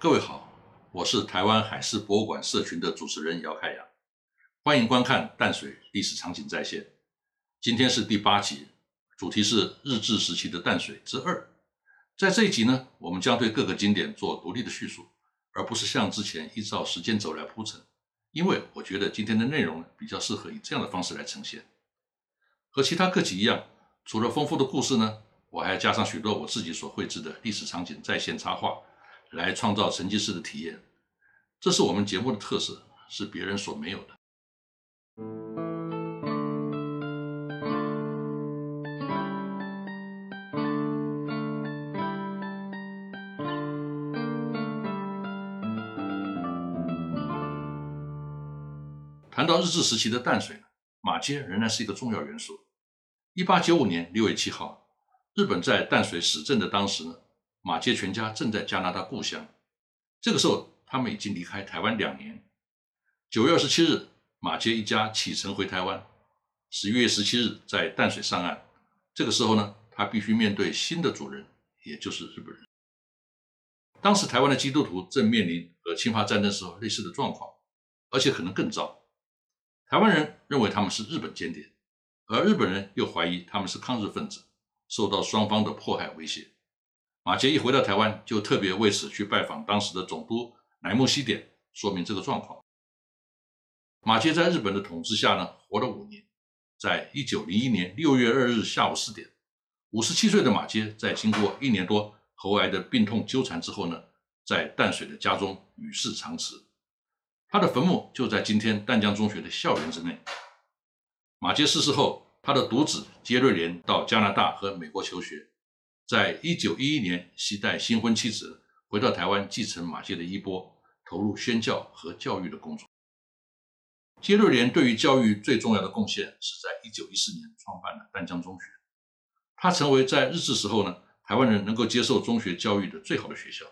各位好，我是台湾海事博物馆社群的主持人姚开阳，欢迎观看淡水历史场景再现。今天是第八集，主题是日治时期的淡水之二。在这一集呢，我们将对各个景点做独立的叙述，而不是像之前依照时间轴来铺陈。因为我觉得今天的内容比较适合以这样的方式来呈现。和其他各集一样，除了丰富的故事呢，我还要加上许多我自己所绘制的历史场景在线插画，来创造沉浸式的体验。这是我们节目的特色，是别人所没有的。谈到日治时期的淡水，马街仍然是一个重要元素。一八九五年六月七号，日本在淡水始政的当时呢，马街全家正在加拿大故乡。这个时候，他们已经离开台湾两年。九月二十七日，马杰一家启程回台湾。十一月十七日，在淡水上岸。这个时候呢，他必须面对新的主人，也就是日本人。当时台湾的基督徒正面临和侵华战争时候类似的状况，而且可能更糟。台湾人认为他们是日本间谍，而日本人又怀疑他们是抗日分子，受到双方的迫害威胁。马杰一回到台湾，就特别为此去拜访当时的总督乃木希典，说明这个状况。马杰在日本的统治下呢，活了五年。在一九零一年六月二日下午四点，五十七岁的马杰在经过一年多喉癌的病痛纠缠之后呢，在淡水的家中与世长辞。他的坟墓就在今天淡江中学的校园之内。马杰逝世后，他的独子杰瑞莲到加拿大和美国求学，在一九一一年携带新婚妻子回到台湾，继承马杰的衣钵，投入宣教和教育的工作。杰瑞莲对于教育最重要的贡献是在一九一四年创办了淡江中学，他成为在日治时候呢台湾人能够接受中学教育的最好的学校。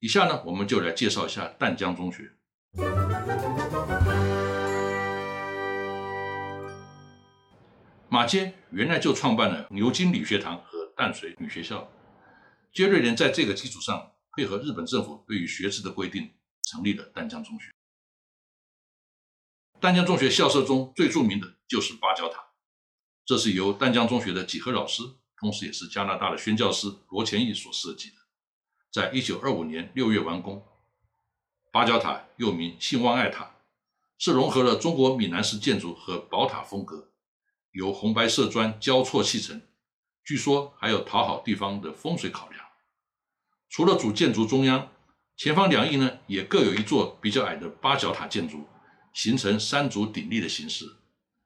以下呢，我们就来介绍一下淡江中学。马街原来就创办了牛津理学堂淡水女学校。杰瑞莲在这个基础上，配合日本政府对于学制的规定，成立了淡江中学。淡江中学校舍中最著名的就是八角塔，这是由淡江中学的几何老师，同时也是加拿大的宣教师罗前义所设计的，在一九二五年六月完工。八角塔又名信望爱塔，是融合了中国闽南式建筑和宝塔风格，由红白色砖交错砌成。据说还有讨好地方的风水考量。除了主建筑中央，前方两翼呢也各有一座比较矮的八角塔建筑，形成三足鼎立的形式，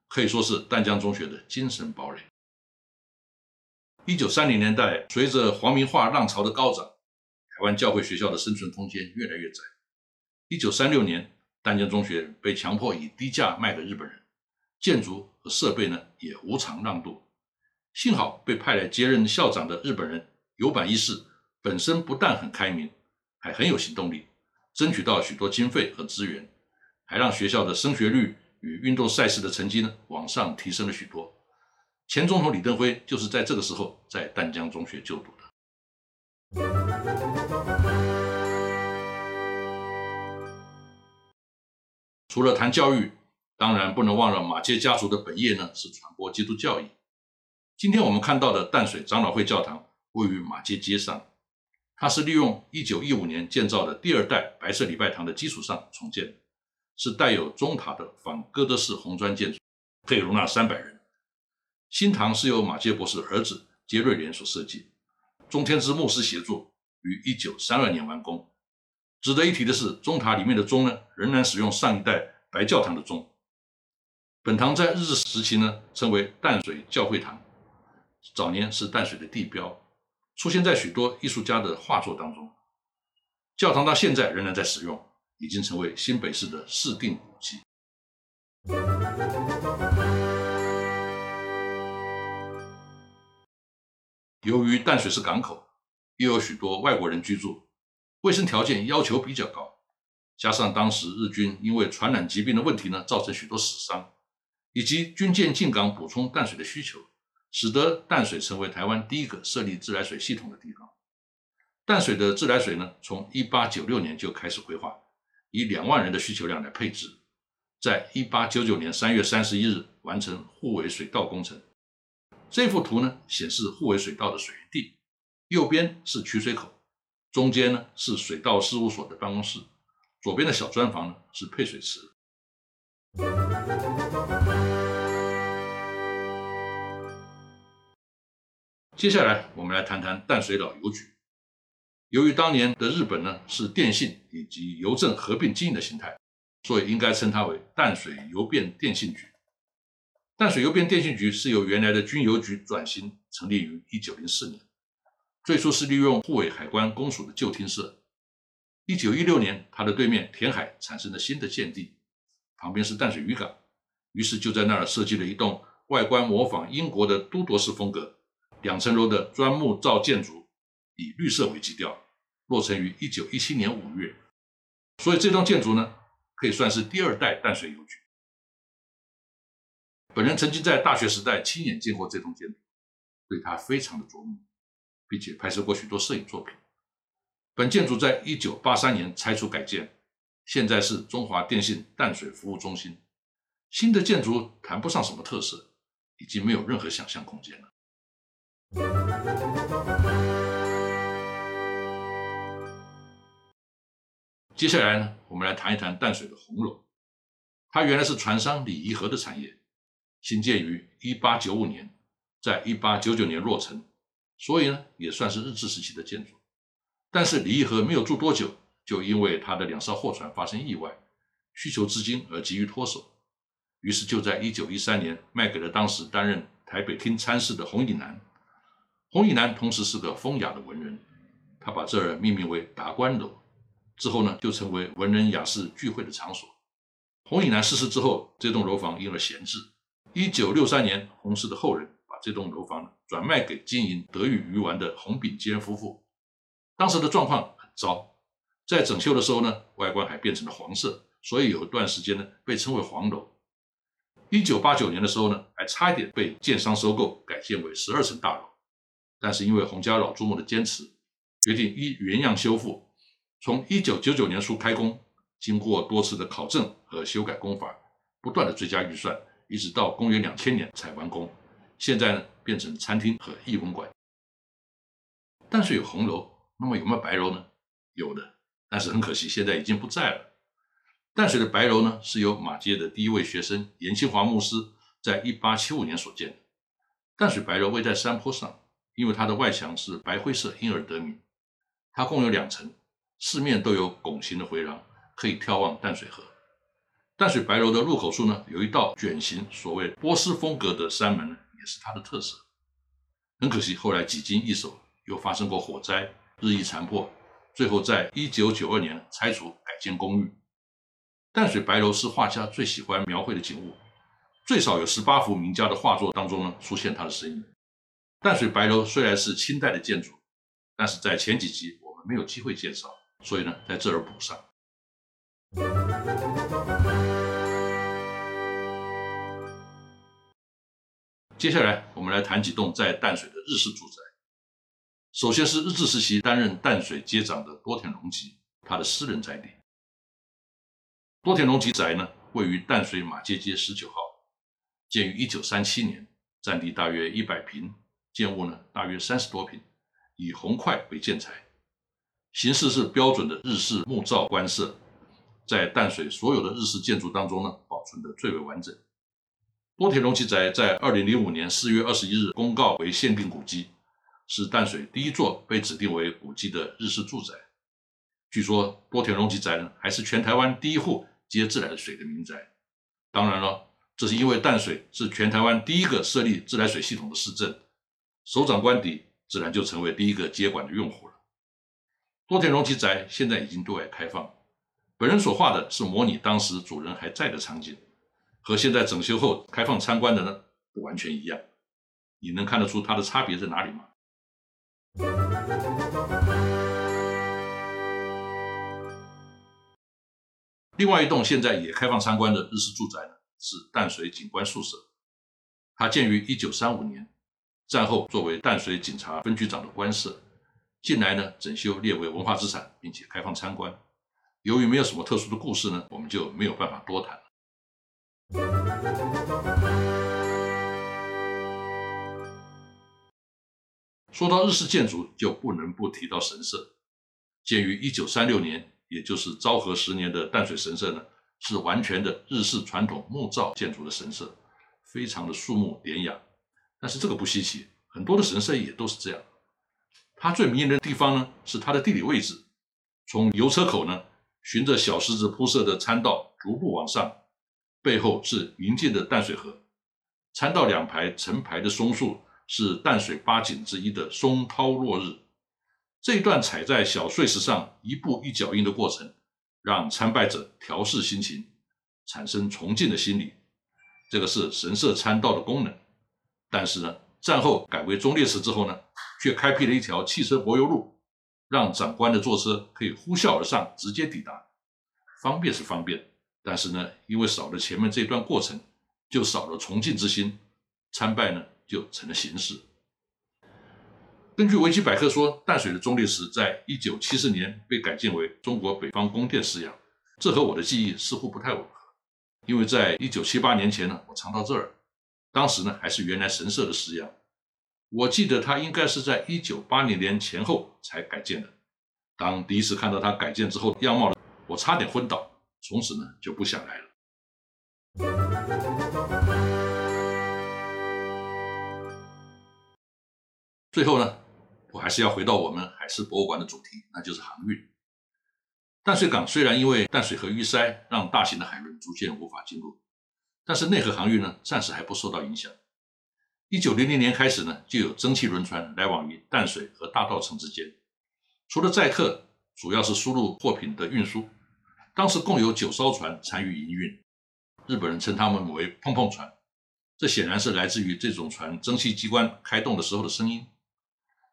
可以说是淡江中学的精神堡垒。一九三零年代，随着黄明化浪潮的高涨，台湾教会学校的生存空间越来越窄。一九三六年，淡江中学被强迫以低价卖给日本人，建筑和设备呢也无偿让渡。幸好被派来接任校长的日本人有板一世本身不但很开明，还很有行动力，争取到许多经费和资源，还让学校的升学率与运动赛事的成绩呢往上提升了许多。前总统李登辉就是在这个时候在淡江中学就读的。除了谈教育，当然不能忘了马街家族的本业呢，是传播基督教义。今天我们看到的淡水长老会教堂位于马街街上，它是利用1915年建造的第二代白色礼拜堂的基础上重建的，是带有钟塔的仿哥德式红砖建筑，可以容纳三百人。新堂是由马街博士儿子杰瑞莲所设计，中天之牧师协助，于1932年完工。值得一提的是，钟塔里面的钟呢，仍然使用上一代白教堂的钟。本堂在日治时期呢，称为淡水教会堂，早年是淡水的地标，出现在许多艺术家的画作当中。教堂到现在仍然在使用，已经成为新北市的市定古迹。由于淡水是港口，又有许多外国人居住。卫生条件要求比较高，加上当时日军因为传染疾病的问题呢，造成许多死伤，以及军舰进港补充淡水的需求，使得淡水成为台湾第一个设立自来水系统的地方。淡水的自来水呢，从一八九六年就开始规划，以两万人的需求量来配置，在一八九九年三月三十一日完成护尾水道工程。这幅图呢，显示护尾水道的水源地，右边是取水口，中间呢是水道事务所的办公室，左边的小砖房呢是配水池。接下来，我们来谈谈淡水老邮局。由于当年的日本呢是电信以及邮政合并经营的形态，所以应该称它为淡水邮变电信局。淡水邮变电信局是由原来的军邮局转型成立于一九零四年，最初是利用护卫海关公署的旧厅舍。一九一六年，它的对面填海产生了新的建地，旁边是淡水渔港，于是就在那儿设计了一栋外观模仿英国的都铎式风格、两层楼的砖木造建筑，以绿色为基调。落成于一九一七年五月，所以这栋建筑呢，可以算是第二代淡水邮局。本人曾经在大学时代亲眼见过这栋建筑，对它非常的琢磨，并且拍摄过许多摄影作品。本建筑在一九八三年拆除改建，现在是中华电信淡水服务中心。新的建筑谈不上什么特色，已经没有任何想象空间了。接下来呢，我们来谈一谈淡水的红楼。它原来是船商李宜和的产业，兴建于一八九五年，在一八九九年落成，所以呢也算是日治时期的建筑。但是李宜和没有住多久，就因为他的两艘货船发生意外，需求资金而急于脱手，于是就在一九一三年卖给了当时担任台北厅参事的洪以南。洪以南同时是个风雅的文人，他把这儿命名为达官楼。之后呢，就成为文人雅士聚会的场所。洪以南逝世之后，这栋楼房因而闲置。一九六三年，洪氏的后人把这栋楼房转卖给经营德裕鱼丸的洪炳坚夫妇。当时的状况很糟，在整修的时候呢，外观还变成了黄色，所以有一段时间呢，被称为黄楼。一九八九年的时候呢，还差一点被建商收购，改建为十二层大楼。但是因为洪家老祖母的坚持，决定依原样修复。从一九九九年初开工，经过多次的考证和修改工法，不断的追加预算，一直到公元两千年才完工。现在呢，变成餐厅和艺文馆。淡水有红楼，那么有没有白楼呢？有的，但是很可惜，现在已经不在了。淡水的白楼呢，是由马街的第一位学生严清华牧师在一八七五年所建的。淡水白楼位在山坡上，因为它的外墙是白灰色，因而得名。它共有两层。四面都有拱形的回廊，可以眺望淡水河。淡水白楼的入口处呢，有一道卷形，所谓波斯风格的山门呢，也是它的特色。很可惜，后来几经易手，又发生过火灾，日益残破，最后在一九九二年拆除改建公寓。淡水白楼是画家最喜欢描绘的景物，最少有十八幅名家的画作当中呢出现他的身影。淡水白楼虽然是清代的建筑，但是在前几集我们没有机会介绍。所以呢，在这儿补上。接下来，我们来谈几栋在淡水的日式住宅。首先是日治时期担任淡水街长的多田隆吉，他的私人宅邸。多田隆吉宅呢，位于淡水马街街十九号，建于一九三七年，占地大约一百平，建物呢大约三十多平，以红块为建材。形式是标准的日式木造官舍，在淡水所有的日式建筑当中呢，保存的最为完整。多田隆吉宅在二零零五年四月二十一日公告为限定古迹，是淡水第一座被指定为古迹的日式住宅。据说多田隆吉宅呢，还是全台湾第一户接自来水的民宅。当然了，这是因为淡水是全台湾第一个设立自来水系统的市镇，首长官邸自然就成为第一个接管的用户了。多田荣吉宅现在已经对外开放，本人所画的是模拟当时主人还在的场景，和现在整修后开放参观的呢不完全一样。你能看得出它的差别在哪里吗？另外一栋现在也开放参观的日式住宅呢，是淡水景观宿舍，它建于一九三五年，战后作为淡水警察分局长的官舍。近来呢整修列为文化资产，并且开放参观。由于没有什么特殊的故事呢，我们就没有办法多谈了。说到日式建筑，就不能不提到神社。建于一九三六年，也就是昭和十年的淡水神社呢，是完全的日式传统木造建筑的神社，非常的肃穆典雅。但是这个不稀奇，很多的神社也都是这样。它最迷人的地方呢，是它的地理位置。从油车口呢，循着小石子铺设的参道逐步往上，背后是云静的淡水河。参道两排成排的松树，是淡水八景之一的松涛落日。这一段踩在小碎石上一步一脚印的过程，让参拜者调试心情，产生崇敬的心理。这个是神社参道的功能。但是呢，战后改为忠烈祠之后呢，却开辟了一条汽车柏油路，让长官的坐车可以呼啸而上，直接抵达。方便是方便，但是呢，因为少了前面这段过程，就少了崇敬之心，参拜呢就成了形式。根据维基百科说，淡水的中烈祠在一九七四年被改建为中国北方宫殿式样，这和我的记忆似乎不太吻合。因为在一九七八年前呢，我常到这儿，当时呢还是原来神社的式样。我记得它应该是在一九八零年前后才改建的。当第一次看到它改建之后的样貌呢，我差点昏倒，从此呢就不想来了。最后呢。我还是要回到我们海事博物馆的主题，那就是航运。淡水港虽然因为淡水河淤塞，让大型的海轮逐渐无法进入，但是内河航运呢，暂时还不受到影响。一九零零年开始呢，就有蒸汽轮船来往于淡水和大稻城之间，除了载客，主要是输入货品的运输。当时共有九艘船参与营运，日本人称它们为“碰碰船”，这显然是来自于这种船蒸汽机关开动的时候的声音。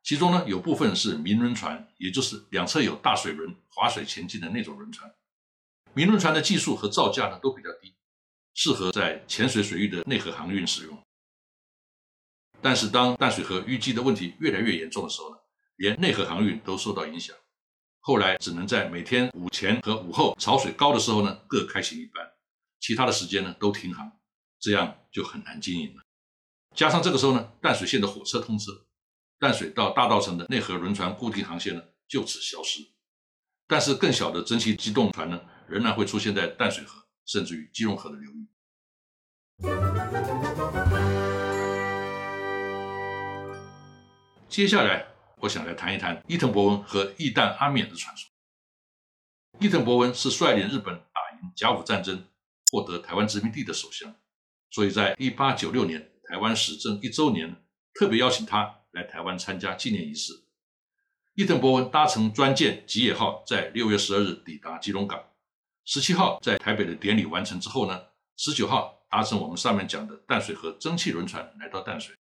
其中呢，有部分是明轮船，也就是两侧有大水轮划水前进的那种轮船。明轮船的技术和造价呢都比较低，适合在浅水水域的内河航运使用。但是当淡水河淤积的问题越来越严重的时候呢，连内河航运都受到影响。后来只能在每天午前和午后潮水高的时候呢各开行一班，其他的时间呢都停航，这样就很难经营了。加上这个时候呢，淡水线的火车通车。淡水到大稻城的内河轮船固定航线呢，就此消失。但是更小的蒸汽机动船呢，仍然会出现在淡水河，甚至于基隆河的流域。接下来，我想来谈一谈伊藤博文和义旦阿冕的传说。伊藤博文是率领日本打赢甲午战争、获得台湾殖民地的首相，所以在一八九六年台湾始政一周年，特别邀请他。来台湾参加纪念仪式。伊藤博文搭乘专舰吉野号，在六月十二日抵达基隆港。十七号在台北的典礼完成之后呢，十九号搭乘我们上面讲的淡水河蒸汽轮船来到淡水，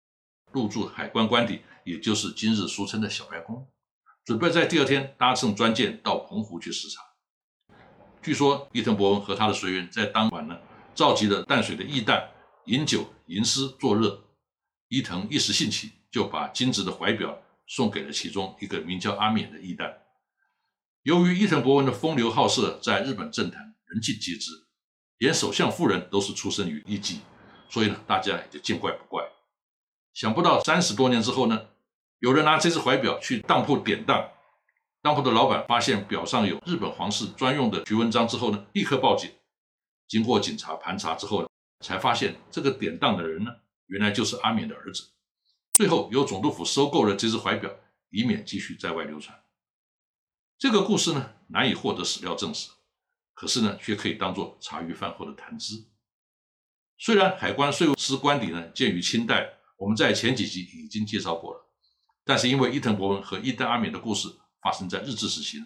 入住海关官邸，也就是今日俗称的小白宫，准备在第二天搭乘专舰到澎湖去视察。据说伊藤博文和他的随员在当晚呢，召集了淡水的义旦饮酒吟诗作乐。伊藤一时兴起。就把金子的怀表送给了其中一个名叫阿冕的义旦。由于伊藤博文的风流好色，在日本政坛人尽皆知，连首相夫人都是出生于艺妓，所以呢，大家也就见怪不怪。想不到三十多年之后呢，有人拿这只怀表去当铺典当，当铺的老板发现表上有日本皇室专用的徐文章之后呢，立刻报警。经过警察盘查之后呢，才发现这个典当的人呢，原来就是阿冕的儿子。最后由总督府收购了这只怀表，以免继续在外流传。这个故事呢难以获得史料证实，可是呢却可以当做茶余饭后的谈资。虽然海关税务司官邸呢建于清代，我们在前几集已经介绍过了，但是因为伊藤博文和伊丹阿美的故事发生在日治时期，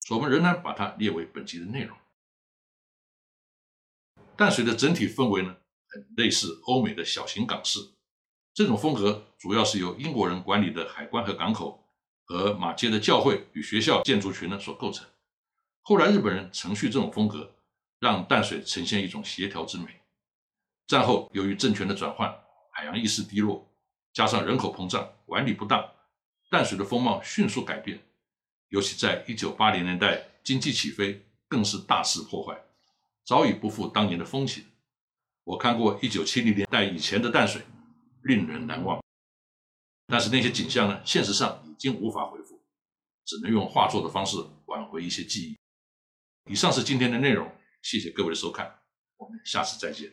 所以我们仍然把它列为本集的内容。淡水的整体氛围呢很类似欧美的小型港市。这种风格主要是由英国人管理的海关和港口，和马街的教会与学校建筑群呢所构成。后来日本人承续这种风格，让淡水呈现一种协调之美。战后由于政权的转换，海洋意识低落，加上人口膨胀、管理不当，淡水的风貌迅速改变，尤其在一九八零年代经济起飞，更是大肆破坏，早已不复当年的风情。我看过一九七零年代以前的淡水，令人难忘。但是那些景象呢，现实上已经无法回复，只能用画作的方式挽回一些记忆。以上是今天的内容，谢谢各位的收看，我们下次再见。